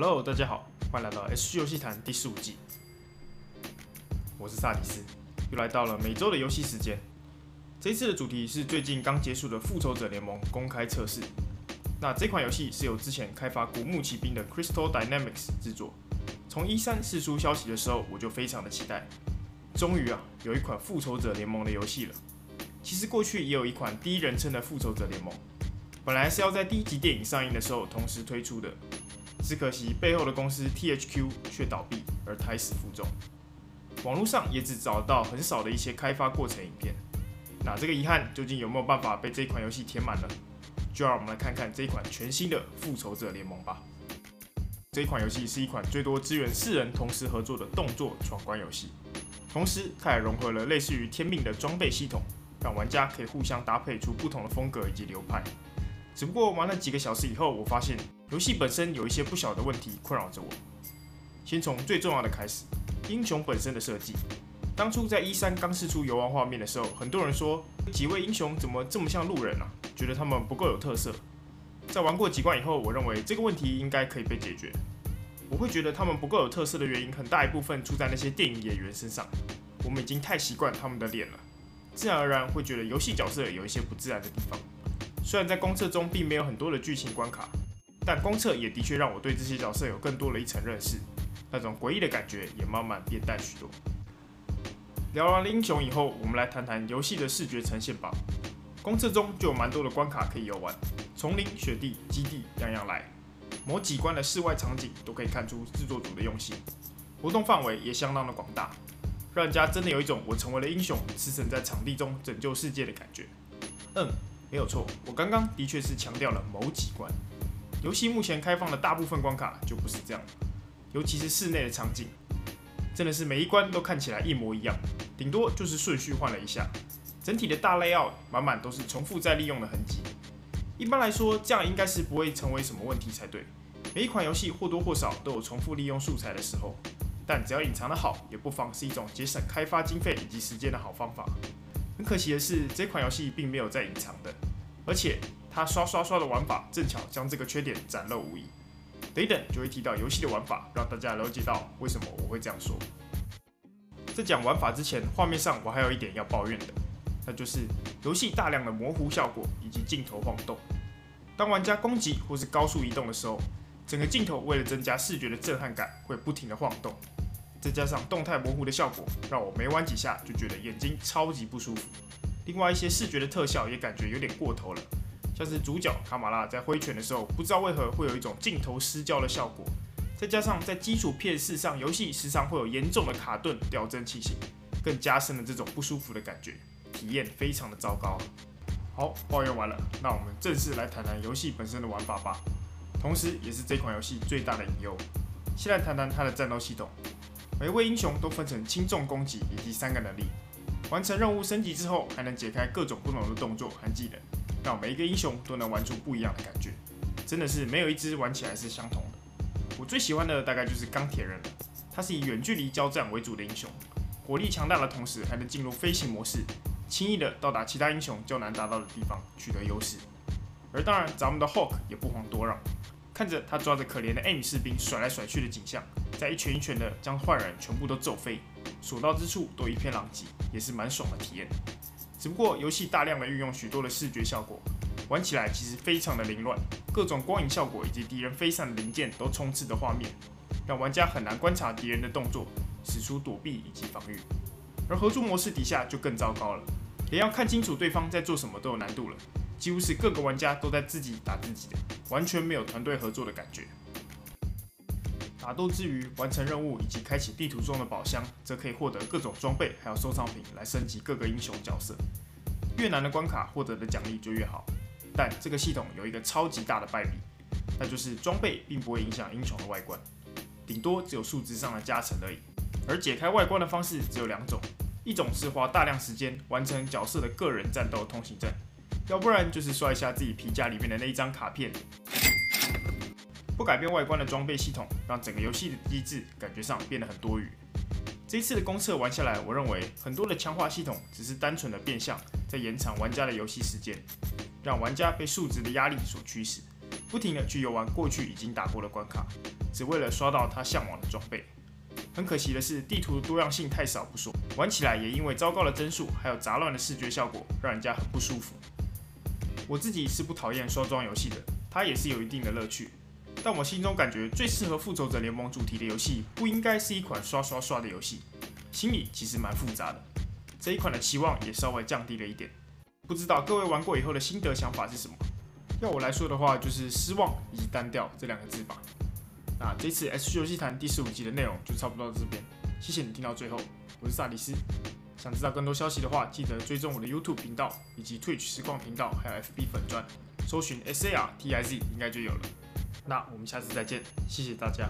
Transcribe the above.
Hello，大家好，欢迎来到 SG 游戏谈第十五季。我是萨迪斯，又来到了每周的游戏时间。这一次的主题是最近刚结束的《复仇者联盟》公开测试。那这款游戏是由之前开发《古墓奇兵》的 Crystal Dynamics 制作。从一三四出消息的时候，我就非常的期待。终于啊，有一款《复仇者联盟》的游戏了。其实过去也有一款第一人称的《复仇者联盟》，本来是要在第一集电影上映的时候同时推出的。只可惜背后的公司 THQ 却倒闭而胎死腹中，网络上也只找到很少的一些开发过程影片。那这个遗憾究竟有没有办法被这款游戏填满呢？就让我们来看看这一款全新的复仇者联盟吧。这一款游戏是一款最多支援四人同时合作的动作闯关游戏，同时它也融合了类似于天命的装备系统，让玩家可以互相搭配出不同的风格以及流派。只不过玩了几个小时以后，我发现游戏本身有一些不小的问题困扰着我。先从最重要的开始，英雄本身的设计。当初在一三刚试出游玩画面的时候，很多人说几位英雄怎么这么像路人啊？觉得他们不够有特色。在玩过几关以后，我认为这个问题应该可以被解决。我会觉得他们不够有特色的原因，很大一部分出在那些电影演员身上。我们已经太习惯他们的脸了，自然而然会觉得游戏角色有一些不自然的地方。虽然在公测中并没有很多的剧情关卡，但公测也的确让我对这些角色有更多的一层认识，那种诡异的感觉也慢慢变淡许多。聊完了英雄以后，我们来谈谈游戏的视觉呈现吧。公测中就有蛮多的关卡可以游玩，丛林、雪地、基地，样样来。某几关的室外场景都可以看出制作组的用心，活动范围也相当的广大，让人家真的有一种我成为了英雄，驰骋在场地中拯救世界的感觉。嗯。没有错，我刚刚的确是强调了某几关。游戏目前开放的大部分关卡就不是这样，尤其是室内的场景，真的是每一关都看起来一模一样，顶多就是顺序换了一下，整体的大 layout 满满都是重复再利用的痕迹。一般来说，这样应该是不会成为什么问题才对。每一款游戏或多或少都有重复利用素材的时候，但只要隐藏得好，也不妨是一种节省开发经费以及时间的好方法。很可惜的是，这款游戏并没有在隐藏的，而且它刷刷刷的玩法正巧将这个缺点展露无遗。等一等就会提到游戏的玩法，让大家了解到为什么我会这样说。在讲玩法之前，画面上我还有一点要抱怨的，那就是游戏大量的模糊效果以及镜头晃动。当玩家攻击或是高速移动的时候，整个镜头为了增加视觉的震撼感，会不停的晃动。再加上动态模糊的效果，让我没玩几下就觉得眼睛超级不舒服。另外一些视觉的特效也感觉有点过头了，像是主角卡玛拉在挥拳的时候，不知道为何会有一种镜头失焦的效果。再加上在基础 PS 上，游戏时常会有严重的卡顿、掉帧情形，更加深了这种不舒服的感觉，体验非常的糟糕。好，抱怨完了，那我们正式来谈谈游戏本身的玩法吧，同时也是这款游戏最大的隐忧。先来谈谈它的战斗系统。每位英雄都分成轻重攻击以及三个能力，完成任务升级之后，还能解开各种不同的动作和技能，让每一个英雄都能玩出不一样的感觉，真的是没有一只玩起来是相同的。我最喜欢的大概就是钢铁人了，他是以远距离交战为主的英雄，火力强大的同时还能进入飞行模式，轻易的到达其他英雄较难达到的地方，取得优势。而当然，咱们的 Hulk 也不遑多让。看着他抓着可怜的 M 士兵甩来甩去的景象，再一拳一拳的将坏人全部都揍飞，所到之处都一片狼藉，也是蛮爽的体验。只不过游戏大量的运用许多的视觉效果，玩起来其实非常的凌乱，各种光影效果以及敌人飞散的零件都充斥着画面，让玩家很难观察敌人的动作，使出躲避以及防御。而合作模式底下就更糟糕了，连要看清楚对方在做什么都有难度了。几乎是各个玩家都在自己打自己的，完全没有团队合作的感觉。打斗之余，完成任务以及开启地图中的宝箱，则可以获得各种装备，还有收藏品来升级各个英雄角色。越难的关卡获得的奖励就越好。但这个系统有一个超级大的败笔，那就是装备并不会影响英雄的外观，顶多只有数值上的加成而已。而解开外观的方式只有两种，一种是花大量时间完成角色的个人战斗通行证。要不然就是刷一下自己皮夹里面的那一张卡片。改变外观的装备系统，让整个游戏的机制感觉上变得很多余。这一次的公测玩下来，我认为很多的强化系统只是单纯的变相在延长玩家的游戏时间，让玩家被数值的压力所驱使，不停地去游玩过去已经打过的关卡，只为了刷到他向往的装备。很可惜的是，地图的多样性太少不说，玩起来也因为糟糕的帧数还有杂乱的视觉效果，让人家很不舒服。我自己是不讨厌刷装游戏的，它也是有一定的乐趣。但我心中感觉最适合复仇者联盟主题的游戏，不应该是一款刷刷刷的游戏，心里其实蛮复杂的。这一款的期望也稍微降低了一点，不知道各位玩过以后的心得想法是什么？要我来说的话，就是失望以及单调这两个字吧。那这次 SG 游戏谈第十五集的内容就差不多到这边，谢谢你听到最后，我是萨里斯。想知道更多消息的话，记得追踪我的 YouTube 频道以及 Twitch 实况频道，还有 FB 粉专，搜寻 SARTIZ 应该就有了。那我们下次再见，谢谢大家。